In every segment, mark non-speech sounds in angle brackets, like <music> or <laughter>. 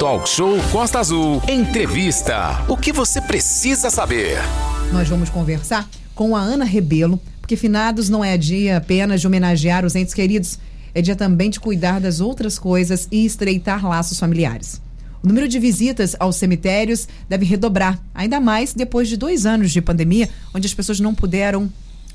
Talk Show Costa Azul. Entrevista. O que você precisa saber? Nós vamos conversar com a Ana Rebelo, porque finados não é dia apenas de homenagear os entes queridos, é dia também de cuidar das outras coisas e estreitar laços familiares. O número de visitas aos cemitérios deve redobrar, ainda mais depois de dois anos de pandemia, onde as pessoas não puderam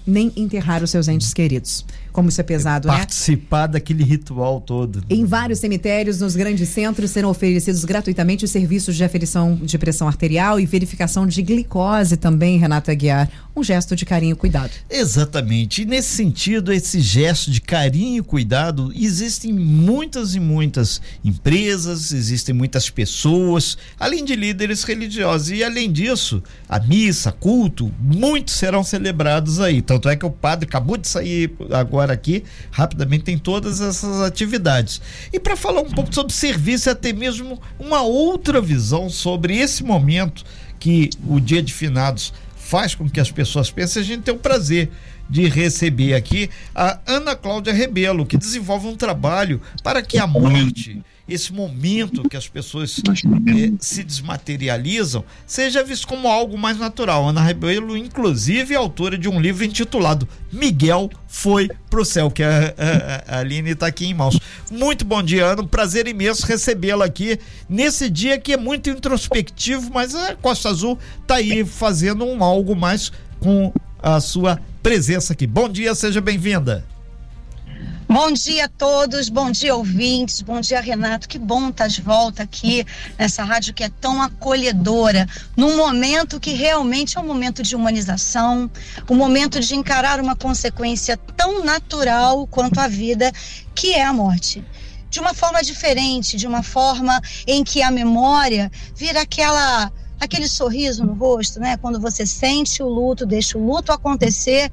nem enterrar os seus entes queridos. Como isso é pesado, Participar né? Participar daquele ritual todo. Em vários cemitérios, nos grandes centros, serão oferecidos gratuitamente os serviços de aferição de pressão arterial e verificação de glicose também, Renata Aguiar. Um gesto de carinho e cuidado. Exatamente. E nesse sentido, esse gesto de carinho e cuidado, existem muitas e muitas empresas, existem muitas pessoas, além de líderes religiosos. E além disso, a missa, culto, muitos serão celebrados aí. Tanto é que o padre acabou de sair agora aqui, rapidamente, tem todas essas atividades. E para falar um pouco sobre serviço e até mesmo uma outra visão sobre esse momento que o Dia de Finados faz com que as pessoas pensem, a gente tem o prazer de receber aqui a Ana Cláudia Rebelo, que desenvolve um trabalho para que a morte esse momento que as pessoas eh, se desmaterializam seja visto como algo mais natural. Ana Rebelo, inclusive, é autora de um livro intitulado Miguel Foi Pro Céu, que a, a, a Aline está aqui em mãos. Muito bom dia, Ana. Um prazer imenso recebê-la aqui nesse dia que é muito introspectivo, mas a Costa Azul está aí fazendo um algo mais com a sua presença aqui. Bom dia, seja bem-vinda. Bom dia a todos, bom dia ouvintes, bom dia Renato, que bom estar de volta aqui nessa rádio que é tão acolhedora, num momento que realmente é um momento de humanização, um momento de encarar uma consequência tão natural quanto a vida, que é a morte de uma forma diferente, de uma forma em que a memória vira aquela aquele sorriso no rosto, né? Quando você sente o luto, deixa o luto acontecer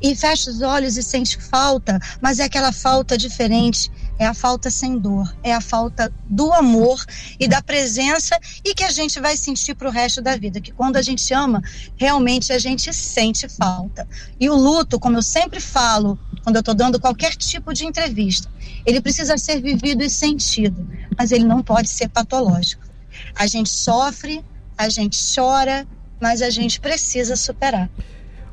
e fecha os olhos e sente falta, mas é aquela falta diferente, é a falta sem dor, é a falta do amor e da presença e que a gente vai sentir para o resto da vida, que quando a gente ama, realmente a gente sente falta. E o luto, como eu sempre falo, quando eu estou dando qualquer tipo de entrevista, ele precisa ser vivido e sentido, mas ele não pode ser patológico. A gente sofre, a gente chora, mas a gente precisa superar.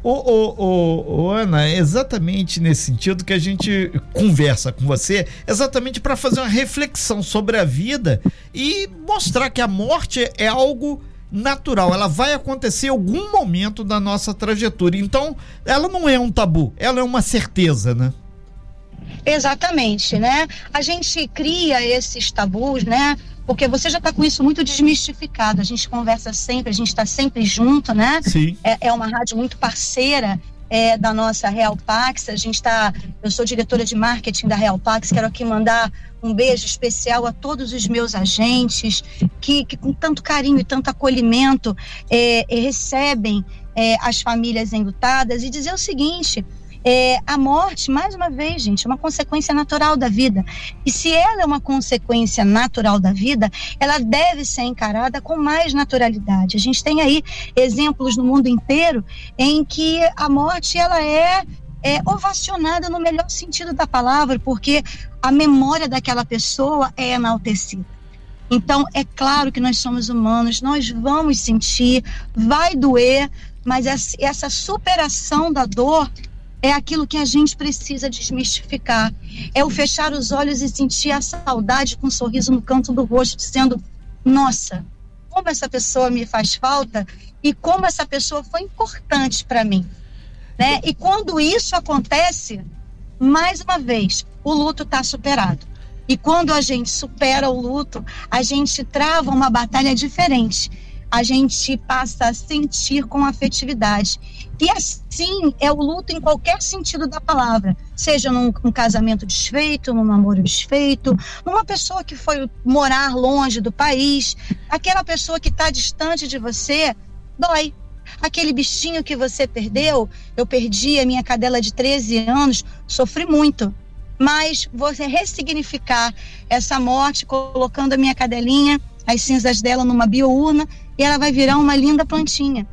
Ô, ô, ô, Ana, é exatamente nesse sentido que a gente conversa com você, exatamente para fazer uma reflexão sobre a vida e mostrar que a morte é algo natural, ela vai acontecer em algum momento da nossa trajetória. Então, ela não é um tabu, ela é uma certeza, né? Exatamente, né? A gente cria esses tabus, né? porque você já está com isso muito desmistificado. A gente conversa sempre, a gente está sempre junto, né? Sim. É, é uma rádio muito parceira é, da nossa Real Pax. A gente está. Eu sou diretora de marketing da Real Pax. Quero aqui mandar um beijo especial a todos os meus agentes que, que com tanto carinho e tanto acolhimento é, recebem é, as famílias enlutadas e dizer o seguinte é, a morte, mais uma vez, gente, é uma consequência natural da vida. E se ela é uma consequência natural da vida, ela deve ser encarada com mais naturalidade. A gente tem aí exemplos no mundo inteiro em que a morte ela é é, ovacionada no melhor sentido da palavra, porque a memória daquela pessoa é enaltecida. Então, é claro que nós somos humanos, nós vamos sentir, vai doer, mas essa superação da dor é aquilo que a gente precisa desmistificar. É o fechar os olhos e sentir a saudade com um sorriso no canto do rosto, dizendo: Nossa, como essa pessoa me faz falta e como essa pessoa foi importante para mim. Né? E quando isso acontece, mais uma vez, o luto está superado. E quando a gente supera o luto, a gente trava uma batalha diferente a gente passa a sentir com afetividade. E assim é o luto em qualquer sentido da palavra, seja num, num casamento desfeito, num namoro desfeito, numa pessoa que foi morar longe do país, aquela pessoa que está distante de você, dói. Aquele bichinho que você perdeu, eu perdi a minha cadela de 13 anos, sofri muito. Mas você ressignificar essa morte, colocando a minha cadelinha, as cinzas dela numa biourna, e ela vai virar uma linda plantinha.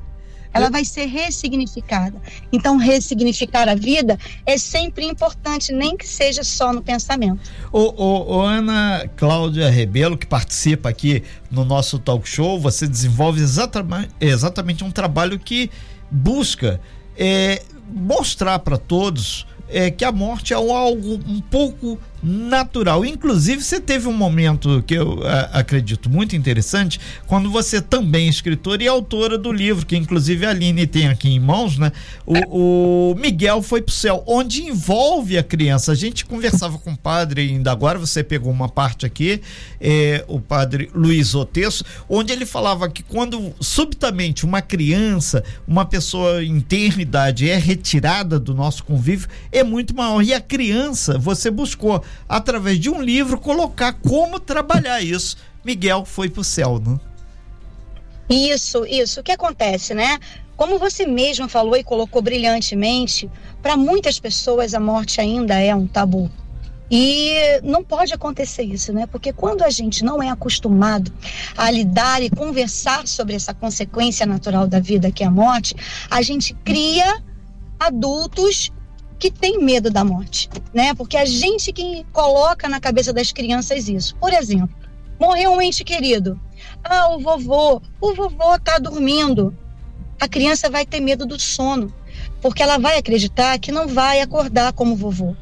Ela vai ser ressignificada. Então, ressignificar a vida é sempre importante, nem que seja só no pensamento. O, o, o Ana Cláudia Rebelo, que participa aqui no nosso talk show, você desenvolve exatamente, exatamente um trabalho que busca é, mostrar para todos é, que a morte é algo um pouco natural. Inclusive, você teve um momento que eu a, acredito muito interessante, quando você também é escritora e autora do livro, que inclusive a Aline tem aqui em mãos, né? O, o Miguel foi pro céu, onde envolve a criança. A gente conversava com o padre, ainda agora você pegou uma parte aqui, é, o padre Luiz Otesso, onde ele falava que quando subitamente uma criança, uma pessoa em terma idade é retirada do nosso convívio, é muito maior. E a criança, você buscou através de um livro, colocar como trabalhar isso. Miguel foi para o céu, né? Isso, isso. O que acontece, né? Como você mesmo falou e colocou brilhantemente, para muitas pessoas a morte ainda é um tabu. E não pode acontecer isso, né? Porque quando a gente não é acostumado a lidar e conversar sobre essa consequência natural da vida, que é a morte, a gente cria adultos que tem medo da morte, né? Porque a gente que coloca na cabeça das crianças isso. Por exemplo, morreu um ente querido. Ah, o vovô, o vovô tá dormindo. A criança vai ter medo do sono, porque ela vai acreditar que não vai acordar como vovô.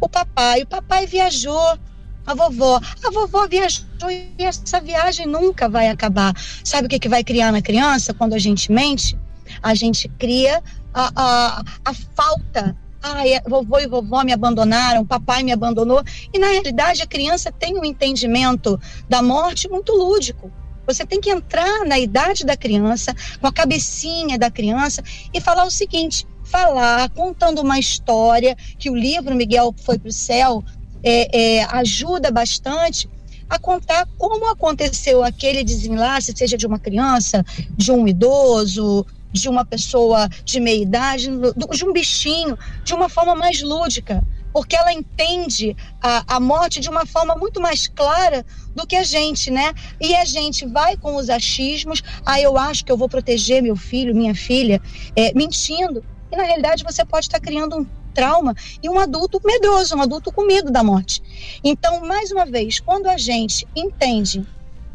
O papai, o papai viajou, a vovó, a vovó viajou e essa viagem nunca vai acabar. Sabe o que, que vai criar na criança quando a gente mente? A gente cria a, a, a falta Ai, vovô e vovó me abandonaram, papai me abandonou. E na realidade a criança tem um entendimento da morte muito lúdico. Você tem que entrar na idade da criança, com a cabecinha da criança e falar o seguinte: falar, contando uma história, que o livro Miguel Foi para o Céu é, é, ajuda bastante a contar como aconteceu aquele desenlace, seja de uma criança, de um idoso, de uma pessoa de meia idade, de um bichinho, de uma forma mais lúdica, porque ela entende a, a morte de uma forma muito mais clara do que a gente, né? E a gente vai com os achismos, ah, eu acho que eu vou proteger meu filho, minha filha, é, mentindo. E na realidade você pode estar criando um trauma e um adulto medroso, um adulto com medo da morte. Então, mais uma vez, quando a gente entende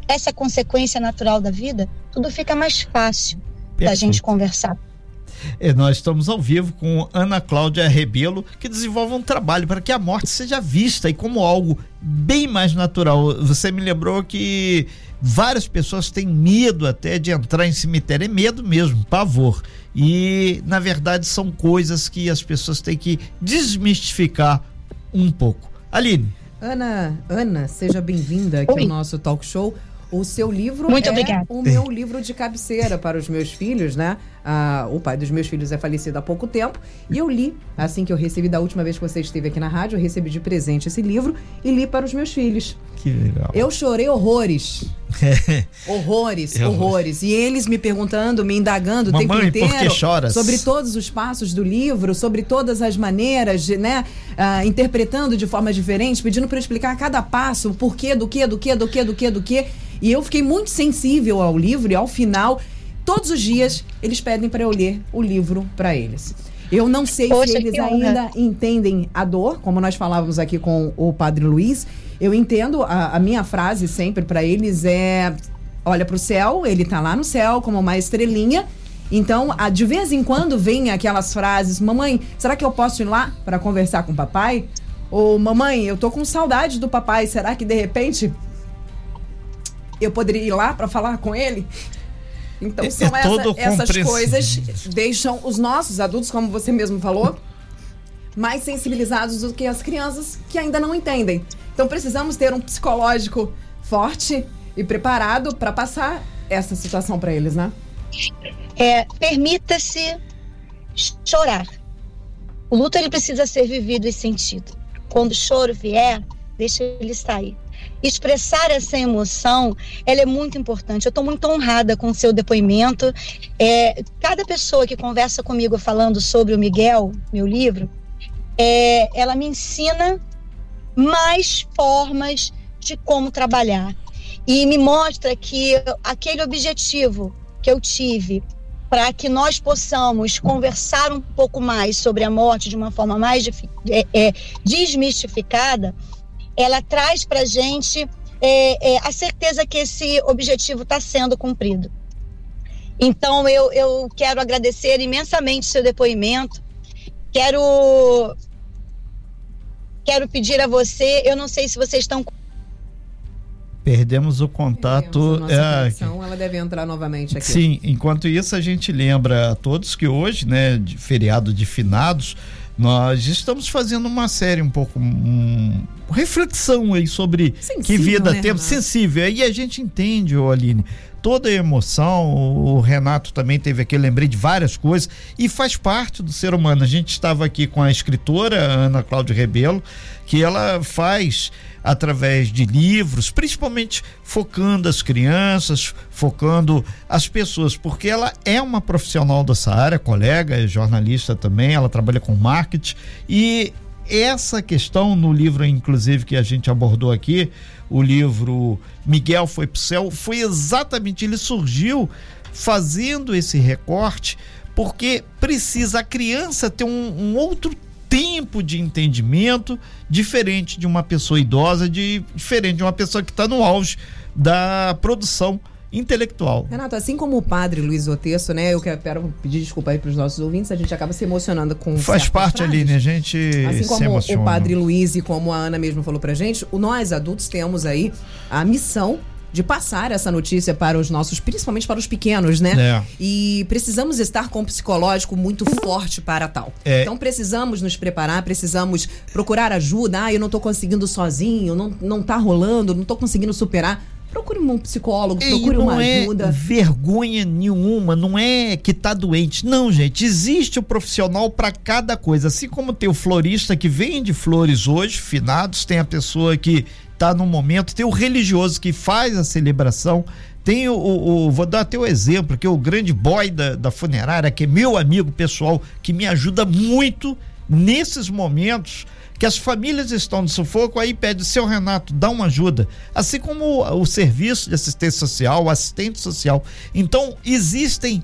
essa consequência natural da vida, tudo fica mais fácil da gente conversar. É, nós estamos ao vivo com Ana Cláudia Rebelo, que desenvolve um trabalho para que a morte seja vista e como algo bem mais natural. Você me lembrou que várias pessoas têm medo até de entrar em cemitério, é medo mesmo, pavor. E na verdade são coisas que as pessoas têm que desmistificar um pouco. Aline. Ana, Ana, seja bem-vinda aqui Oi. ao nosso talk show. O seu livro Muito é obrigada. o meu livro de cabeceira para os meus filhos, né? Ah, o pai dos meus filhos é falecido há pouco tempo e eu li, assim que eu recebi da última vez que você esteve aqui na rádio, eu recebi de presente esse livro e li para os meus filhos. Que legal. Eu chorei horrores. <laughs> horrores, eu horrores. E eles me perguntando, me indagando Mamãe, o tempo inteiro por que choras? sobre todos os passos do livro, sobre todas as maneiras, de, né? Uh, interpretando de forma diferente, pedindo para eu explicar cada passo, o porquê, do que, do que, do que, do que, do que. E eu fiquei muito sensível ao livro e ao final, todos os dias, eles pedem para eu ler o livro para eles. Eu não sei Poxa, se eles ainda entendem a dor, como nós falávamos aqui com o Padre Luiz. Eu entendo, a, a minha frase sempre para eles é: olha para o céu, ele está lá no céu como uma estrelinha. Então, a, de vez em quando vem aquelas frases: Mamãe, será que eu posso ir lá para conversar com o papai? Ou Mamãe, eu tô com saudade do papai, será que de repente eu poderia ir lá para falar com ele? Então, é, são é essa, essas coisas deixam os nossos adultos, como você mesmo falou, mais sensibilizados do que as crianças que ainda não entendem. Então, precisamos ter um psicológico forte e preparado para passar essa situação para eles, né? É, permita-se chorar. O luto ele precisa ser vivido e sentido. Quando o choro vier, deixa ele sair expressar essa emoção, ela é muito importante. Eu estou muito honrada com o seu depoimento. É, cada pessoa que conversa comigo falando sobre o Miguel, meu livro, é, ela me ensina mais formas de como trabalhar e me mostra que aquele objetivo que eu tive para que nós possamos conversar um pouco mais sobre a morte de uma forma mais é, é, desmistificada, ela traz para a gente é, é, a certeza que esse objetivo está sendo cumprido. Então, eu, eu quero agradecer imensamente seu depoimento. Quero, quero pedir a você, eu não sei se vocês estão Perdemos o contato. Perdemos a conexão, é, ela deve entrar novamente aqui. Sim, enquanto isso a gente lembra a todos que hoje, né, de feriado de finados, nós estamos fazendo uma série um pouco um, reflexão aí sobre sensível, que vida né, temos sensível. Aí a gente entende, Aline, toda a emoção. O Renato também teve aqui, lembrei de várias coisas e faz parte do ser humano. A gente estava aqui com a escritora Ana Cláudia Rebelo, que ela faz através de livros, principalmente focando as crianças, focando as pessoas, porque ela é uma profissional dessa área, colega, é jornalista também, ela trabalha com marketing e essa questão no livro, inclusive, que a gente abordou aqui, o livro Miguel foi pro céu, foi exatamente, ele surgiu fazendo esse recorte porque precisa a criança ter um, um outro tempo de entendimento diferente de uma pessoa idosa, de, diferente de uma pessoa que está no auge da produção intelectual. Renato, assim como o padre Luiz Otesso, né? Eu quero pedir desculpa aí para os nossos ouvintes, a gente acaba se emocionando com Faz parte frases. ali, né? A gente assim como o padre Luiz e como a Ana mesmo falou pra gente, nós adultos temos aí a missão de passar essa notícia para os nossos, principalmente para os pequenos, né? É. E precisamos estar com um psicológico muito forte para tal. É. Então precisamos nos preparar, precisamos procurar ajuda. Ah, eu não estou conseguindo sozinho, não, não tá rolando, não estou conseguindo superar procure um psicólogo, e procure uma é ajuda. Não é vergonha nenhuma, não é que tá doente. Não, gente, existe o um profissional para cada coisa. Assim como tem o florista que vende flores hoje, finados, tem a pessoa que tá no momento, tem o religioso que faz a celebração, tem o, o, o, vou dar até o exemplo, que é o grande boy da, da funerária, que é meu amigo pessoal, que me ajuda muito nesses momentos que as famílias estão no sufoco, aí pede, seu Renato, dá uma ajuda. Assim como o, o serviço de assistência social, o assistente social. Então, existem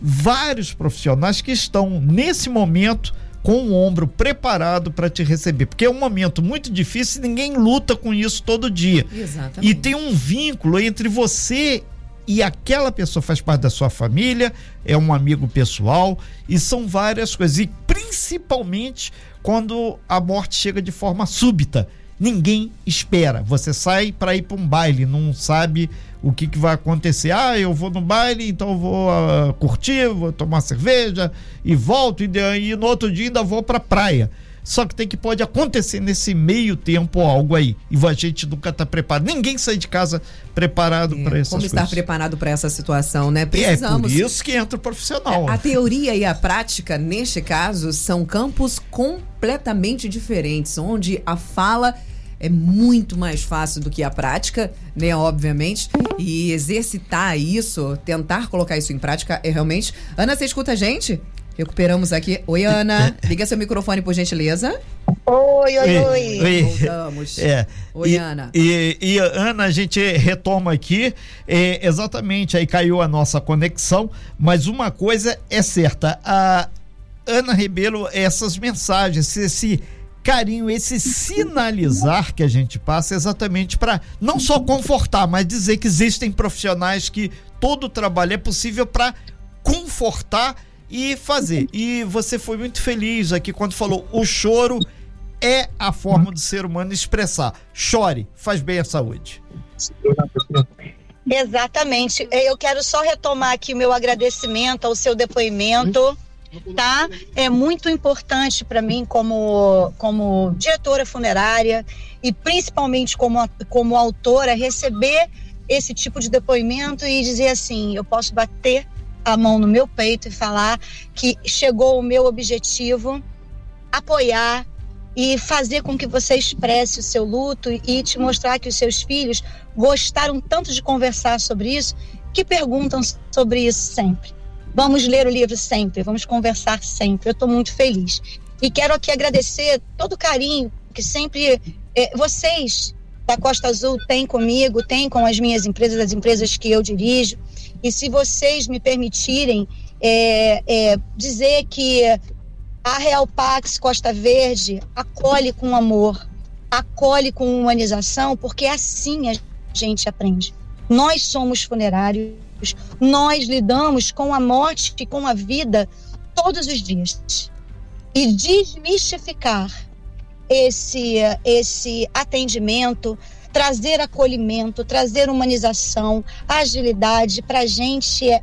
vários profissionais que estão nesse momento com o ombro preparado para te receber, porque é um momento muito difícil e ninguém luta com isso todo dia. Exatamente. E tem um vínculo entre você e aquela pessoa faz parte da sua família, é um amigo pessoal e são várias coisas. E principalmente quando a morte chega de forma súbita. Ninguém espera. Você sai para ir para um baile, não sabe o que, que vai acontecer. Ah, eu vou no baile, então vou uh, curtir, vou tomar cerveja e volto, e, e no outro dia ainda vou pra praia. Só que tem que pode acontecer nesse meio tempo algo aí. E a gente nunca está preparado. Ninguém sai de casa preparado é, para essas como coisas. Como estar preparado para essa situação, né? Precisamos. É por isso que entra o profissional. A teoria e a prática, neste caso, são campos completamente diferentes, onde a fala é muito mais fácil do que a prática, né? Obviamente. E exercitar isso, tentar colocar isso em prática é realmente. Ana, você escuta a gente? Recuperamos aqui. Oi, Ana. <laughs> Liga seu microfone, por gentileza. Oi, oi, oi. oi. Voltamos. É. Oi, e, Ana. E, e, Ana, a gente retoma aqui. É, exatamente, aí caiu a nossa conexão. Mas uma coisa é certa: a Ana Rebelo, essas mensagens, esse carinho, esse sinalizar que a gente passa exatamente para não só confortar, mas dizer que existem profissionais que todo trabalho é possível para confortar e fazer. E você foi muito feliz aqui quando falou o choro é a forma do ser humano expressar. Chore, faz bem à saúde. Exatamente. Eu quero só retomar aqui o meu agradecimento ao seu depoimento tá? É muito importante para mim como, como diretora funerária e principalmente como, como autora receber esse tipo de depoimento e dizer assim, eu posso bater a mão no meu peito e falar que chegou o meu objetivo, apoiar e fazer com que você expresse o seu luto e te mostrar que os seus filhos gostaram tanto de conversar sobre isso que perguntam sobre isso sempre. Vamos ler o livro sempre, vamos conversar sempre. Eu estou muito feliz. E quero aqui agradecer todo o carinho que sempre é, vocês da Costa Azul têm comigo, têm com as minhas empresas, as empresas que eu dirijo. E se vocês me permitirem, é, é, dizer que a Real Pax Costa Verde acolhe com amor, acolhe com humanização, porque assim a gente aprende. Nós somos funerários, nós lidamos com a morte e com a vida todos os dias. E desmistificar esse, esse atendimento, trazer acolhimento, trazer humanização, agilidade, para a gente é,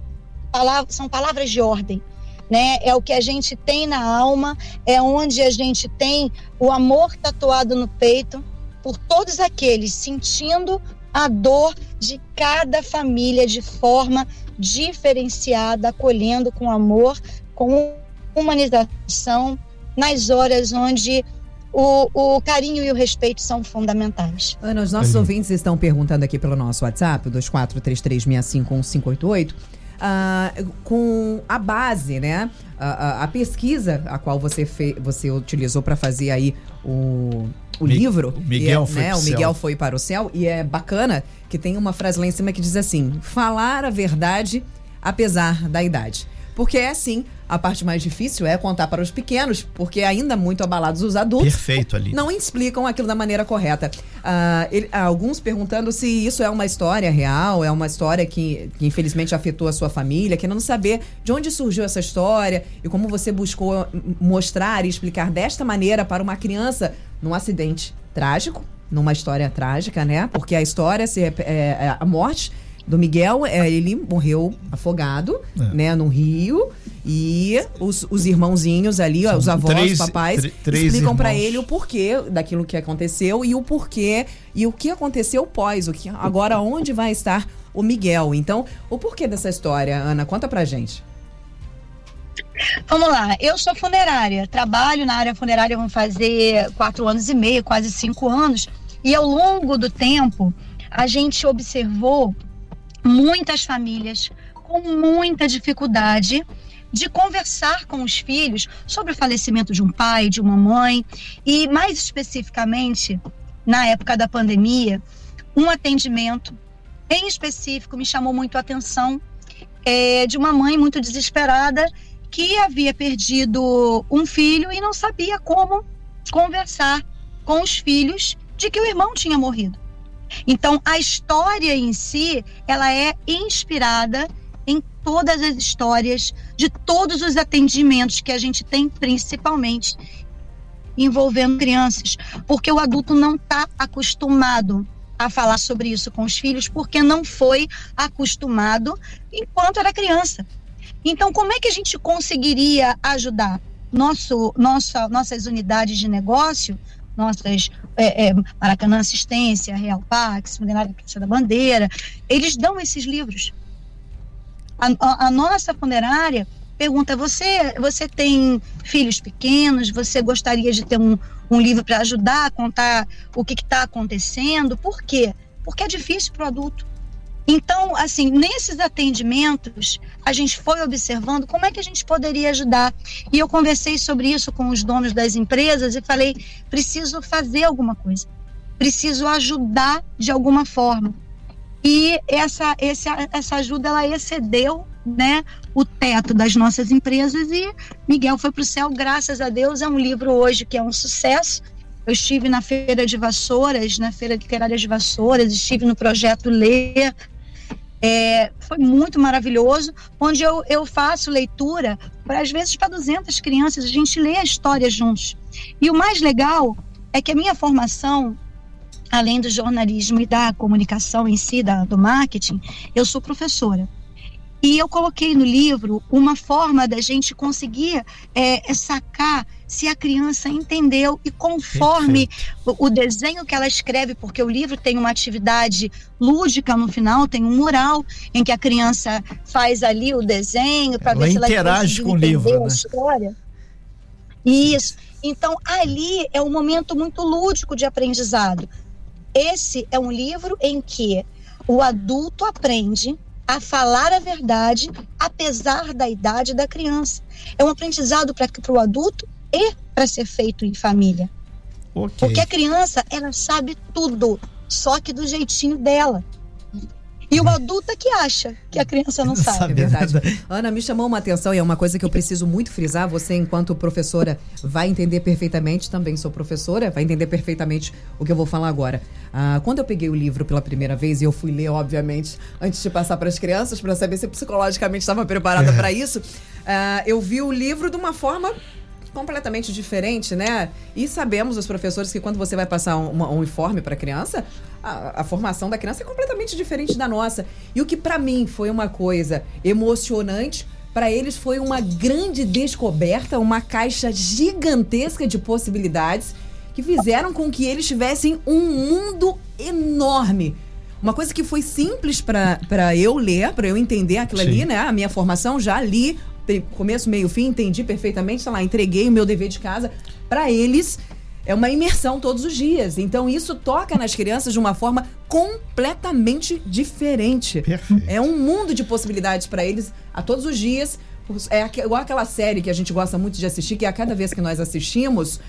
são palavras de ordem. Né? É o que a gente tem na alma, é onde a gente tem o amor tatuado no peito por todos aqueles sentindo a dor de cada família de forma diferenciada, acolhendo com amor, com humanização, nas horas onde o, o, carinho e o respeito são fundamentais. Ana, os nossos ouvintes estão perguntando aqui pelo nosso WhatsApp, 2433651588, uh, com a base, né? A, a, a, pesquisa a qual você, fe, você utilizou para fazer aí o, o Mi, livro. O Miguel, é, foi né, o Miguel foi para o céu. E é bacana que tem uma frase lá em cima que diz assim: falar a verdade apesar da idade. Porque é assim, a parte mais difícil é contar para os pequenos, porque ainda muito abalados os adultos. Perfeito ali. Não explicam aquilo da maneira correta. Uh, ele, alguns perguntando se isso é uma história real, é uma história que, que infelizmente afetou a sua família, querendo saber de onde surgiu essa história e como você buscou mostrar e explicar desta maneira para uma criança num acidente trágico, numa história trágica, né? Porque a história, se é, é a morte do Miguel, é, ele morreu afogado, é. né, no rio. E os, os irmãozinhos ali, ó, os avós, três, os papais, explicam para ele o porquê daquilo que aconteceu e o porquê e o que aconteceu pós, o que agora onde vai estar o Miguel. Então, o porquê dessa história, Ana, conta pra gente. Vamos lá, eu sou funerária, trabalho na área funerária, vão fazer quatro anos e meio, quase cinco anos, e ao longo do tempo a gente observou muitas famílias com muita dificuldade de conversar com os filhos sobre o falecimento de um pai, de uma mãe e, mais especificamente, na época da pandemia, um atendimento em específico me chamou muito a atenção é, de uma mãe muito desesperada que havia perdido um filho e não sabia como conversar com os filhos de que o irmão tinha morrido. Então, a história em si, ela é inspirada em todas as histórias de todos os atendimentos que a gente tem, principalmente envolvendo crianças, porque o adulto não está acostumado a falar sobre isso com os filhos, porque não foi acostumado enquanto era criança. Então, como é que a gente conseguiria ajudar nosso, nossa, nossas unidades de negócio nossas é, é, Maracanã Assistência, Real Pax, Praça da Bandeira, eles dão esses livros. A, a, nossa funerária pergunta: você, você tem filhos pequenos? Você gostaria de ter um, um livro para ajudar a contar o que está acontecendo? Por quê? Porque é difícil para o adulto. Então, assim, nesses atendimentos, a gente foi observando como é que a gente poderia ajudar. E eu conversei sobre isso com os donos das empresas e falei: preciso fazer alguma coisa, preciso ajudar de alguma forma. E essa, essa, essa ajuda ela excedeu né, o teto das nossas empresas e Miguel foi para o céu, graças a Deus. É um livro hoje que é um sucesso. Eu estive na Feira de Vassouras, na Feira Literária de Vassouras, estive no projeto Ler, é, foi muito maravilhoso, onde eu, eu faço leitura, para às vezes para 200 crianças, a gente lê a história juntos. E o mais legal é que a minha formação, além do jornalismo e da comunicação em si, da, do marketing, eu sou professora. E eu coloquei no livro uma forma da gente conseguir é, sacar se a criança entendeu e conforme o, o, desenho que ela escreve, porque o livro tem uma atividade lúdica no final, tem um mural em que a criança faz ali o desenho para ver se ela interage com o livro, né? história. Isso. Então ali é um momento muito lúdico de aprendizado. Esse é um livro em que o adulto aprende a falar a verdade, apesar da idade da criança. É um aprendizado para o adulto e para ser feito em família. Okay. Porque a criança, ela sabe tudo, só que do jeitinho dela. E o adulto é que acha que a criança não <laughs> sabe. É verdade. Ana, me chamou uma atenção e é uma coisa que eu preciso muito frisar. Você, enquanto professora, vai entender perfeitamente, também sou professora, vai entender perfeitamente o que eu vou falar agora. Ah, quando eu peguei o livro pela primeira vez, e eu fui ler, obviamente, antes de passar para as crianças, para saber se psicologicamente estava preparada é. para isso, ah, eu vi o livro de uma forma completamente diferente, né? E sabemos, os professores, que quando você vai passar um, um uniforme para a criança, a, formação da criança é completamente diferente da nossa. E o que para mim foi uma coisa emocionante, para eles foi uma grande descoberta, uma caixa gigantesca de possibilidades que fizeram com que eles tivessem um mundo enorme. Uma coisa que foi simples para eu ler, para eu entender aquilo Sim. ali, né? A minha formação já li começo, meio, fim, entendi perfeitamente, sei lá, entreguei o meu dever de casa para eles. É uma imersão todos os dias. Então, isso toca nas crianças de uma forma completamente diferente. Perfeito. É um mundo de possibilidades para eles a todos os dias. É igual aquela série que a gente gosta muito de assistir, que a cada vez que nós assistimos,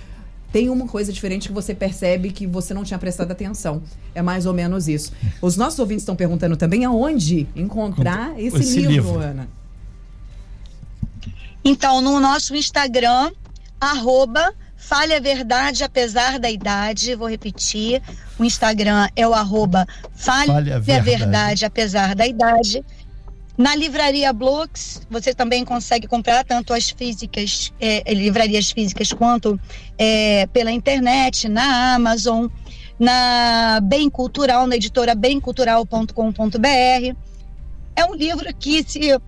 tem uma coisa diferente que você percebe que você não tinha prestado atenção. É mais ou menos isso. Os nossos ouvintes estão perguntando também aonde encontrar esse, esse livro, livro, Ana. Então, no nosso Instagram, arroba Fale a Verdade Apesar da Idade, vou repetir, o Instagram é o arroba Fale, Fale a, verdade. a Verdade Apesar da Idade. Na livraria Blocks, você também consegue comprar tanto as físicas, é, livrarias físicas, quanto é, pela internet, na Amazon, na Bem Cultural, na editora bemcultural.com.br. É um livro que, se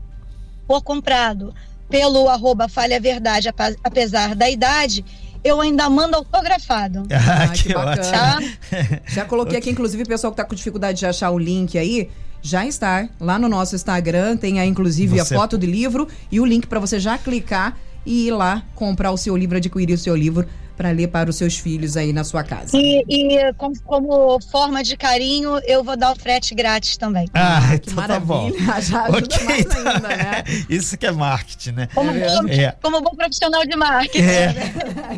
for comprado pelo arroba Falha Verdade, apesar da idade, eu ainda mando autografado. <laughs> Ah, que, que bacana. Tá? <laughs> Já coloquei aqui, inclusive, o pessoal que está com dificuldade de achar o link aí, já está lá no nosso Instagram, tem aí, inclusive, você... a foto do livro e o link para você já clicar e ir lá comprar o seu livro, adquirir o seu livro para ler para os seus filhos aí na sua casa. E, e como, como, forma de carinho, eu vou dar o frete grátis também. Ah, ah que então maravilha. Tá bom. <laughs> Já ajuda okay, mais então, ainda, né? <laughs> Isso que é marketing, né? Como, é. bom, é. como bom profissional de marketing. É.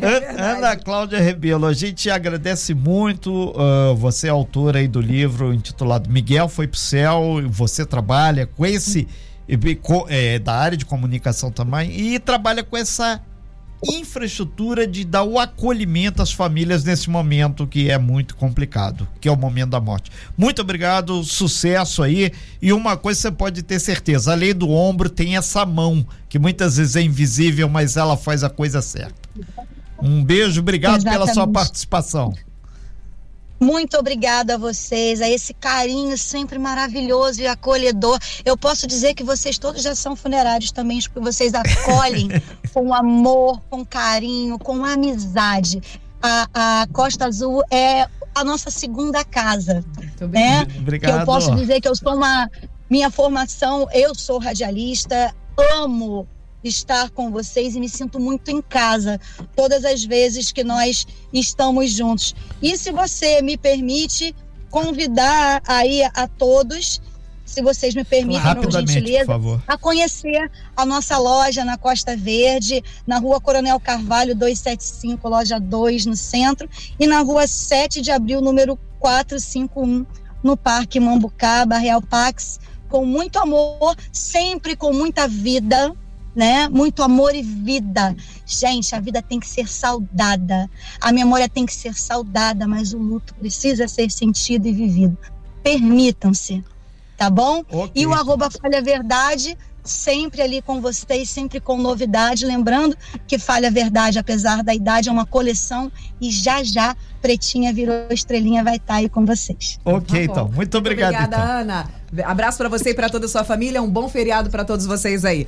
é Ana Cláudia Rebelo, a gente agradece muito. Uh, você é autora aí do livro intitulado Miguel Foi pro Céu. Você trabalha com esse. É, da área de comunicação também e trabalha com essa infraestrutura de dar o acolhimento às famílias nesse momento que é muito complicado, que é o momento da morte. Muito obrigado, sucesso aí. E uma coisa você pode ter certeza: além do ombro, tem essa mão, que muitas vezes é invisível, mas ela faz a coisa certa. Um beijo, obrigado Exatamente. pela sua participação. Muito obrigada a vocês, a esse carinho sempre maravilhoso e acolhedor. Eu posso dizer que vocês todos já são funerários também, porque vocês acolhem <laughs> com amor, com carinho, com amizade. A, a Costa Azul é a nossa segunda casa. Muito né? Obrigado. Eu posso dizer que eu sou uma. Minha formação, eu sou radialista, amo estar com vocês e me sinto muito em casa todas as vezes que nós estamos juntos. E se você me permite convidar aí a todos, se vocês me permitem, por gentileza, por a conhecer a nossa loja na Costa Verde, na rua Coronel Carvalho 275, loja 2, no centro, e na rua 7 de abril, número 451, no Parque Mambucaba, Real Pax, com muito amor, sempre com muita vida, né? Muito amor e vida. Gente, a vida tem que ser saudada. A memória tem que ser saudada, mas o luto precisa ser sentido e vivido. Permitam-se, tá bom? Okay. E o arroba Falha Verdade, sempre ali com vocês, sempre com novidade. Lembrando que Falha Verdade, apesar da idade, é uma coleção e já já Pretinha virou estrelinha vai estar tá aí com vocês. Ok, tá então. Muito obrigado. Obrigada, então. Ana. Abraço para você e para toda a sua família. Um bom feriado para todos vocês aí.